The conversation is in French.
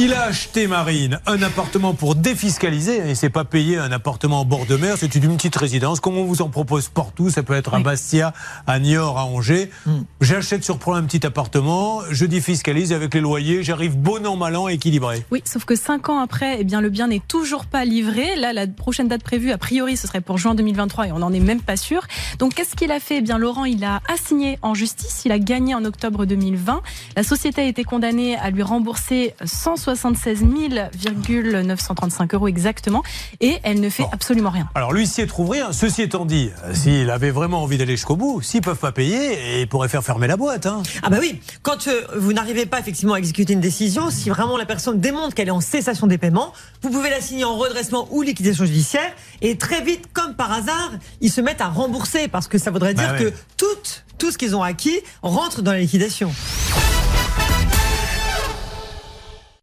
Il a acheté, Marine, un appartement pour défiscaliser. Et c'est pas payer un appartement en bord de mer, c'est une petite résidence. Comme on vous en propose partout, ça peut être à Bastia, à Niort, à Angers. Hmm. J'achète sur un petit appartement, je défiscalise avec les loyers, j'arrive bon an, mal an, équilibré. Oui, sauf que cinq ans après, eh bien, le bien n'est toujours pas livré. Là, la prochaine date prévue, a priori, ce serait pour juin 2023 et on n'en est même pas sûr. Donc, qu'est-ce qu'il a fait? Eh bien, Laurent, il a assigné en justice. Il a gagné en octobre 2020. La société a été condamnée à lui rembourser 160 76 935 euros exactement, et elle ne fait absolument rien. Alors lui s'y trouve rien. Ceci étant dit, s'il avait vraiment envie d'aller jusqu'au bout, s'ils peuvent pas payer, il pourrait faire fermer la boîte. Hein. Ah bah oui, quand euh, vous n'arrivez pas effectivement à exécuter une décision, si vraiment la personne démontre qu'elle est en cessation des paiements, vous pouvez la signer en redressement ou liquidation judiciaire, et très vite, comme par hasard, ils se mettent à rembourser parce que ça voudrait bah dire que tout, tout ce qu'ils ont acquis rentre dans la liquidation.